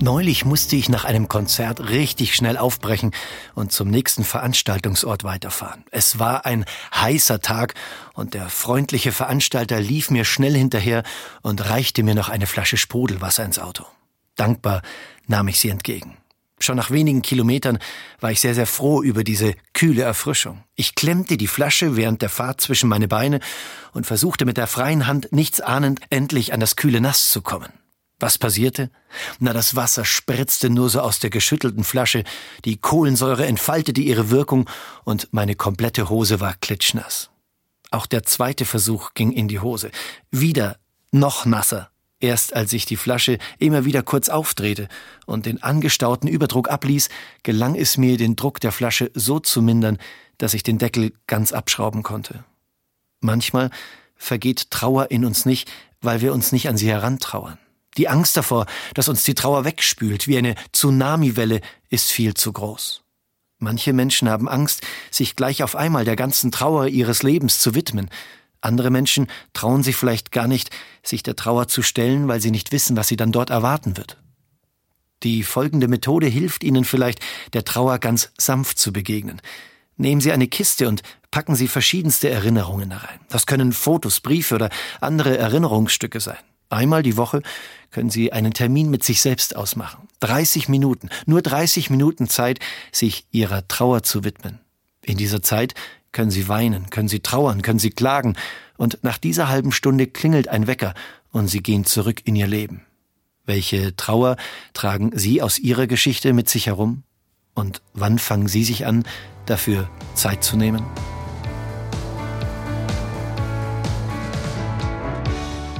Neulich musste ich nach einem Konzert richtig schnell aufbrechen und zum nächsten Veranstaltungsort weiterfahren. Es war ein heißer Tag und der freundliche Veranstalter lief mir schnell hinterher und reichte mir noch eine Flasche Sprudelwasser ins Auto. Dankbar nahm ich sie entgegen. Schon nach wenigen Kilometern war ich sehr, sehr froh über diese kühle Erfrischung. Ich klemmte die Flasche während der Fahrt zwischen meine Beine und versuchte mit der freien Hand nichts ahnend endlich an das kühle Nass zu kommen. Was passierte? Na, das Wasser spritzte nur so aus der geschüttelten Flasche, die Kohlensäure entfaltete ihre Wirkung und meine komplette Hose war klitschnass. Auch der zweite Versuch ging in die Hose. Wieder noch nasser. Erst als ich die Flasche immer wieder kurz aufdrehte und den angestauten Überdruck abließ, gelang es mir, den Druck der Flasche so zu mindern, dass ich den Deckel ganz abschrauben konnte. Manchmal vergeht Trauer in uns nicht, weil wir uns nicht an sie herantrauern. Die Angst davor, dass uns die Trauer wegspült wie eine Tsunamiwelle, ist viel zu groß. Manche Menschen haben Angst, sich gleich auf einmal der ganzen Trauer ihres Lebens zu widmen. Andere Menschen trauen sich vielleicht gar nicht, sich der Trauer zu stellen, weil sie nicht wissen, was sie dann dort erwarten wird. Die folgende Methode hilft Ihnen vielleicht, der Trauer ganz sanft zu begegnen. Nehmen Sie eine Kiste und packen Sie verschiedenste Erinnerungen herein. Das können Fotos, Briefe oder andere Erinnerungsstücke sein. Einmal die Woche können Sie einen Termin mit sich selbst ausmachen. 30 Minuten, nur 30 Minuten Zeit, sich Ihrer Trauer zu widmen. In dieser Zeit können Sie weinen, können Sie trauern, können Sie klagen, und nach dieser halben Stunde klingelt ein Wecker und Sie gehen zurück in Ihr Leben. Welche Trauer tragen Sie aus Ihrer Geschichte mit sich herum? Und wann fangen Sie sich an, dafür Zeit zu nehmen?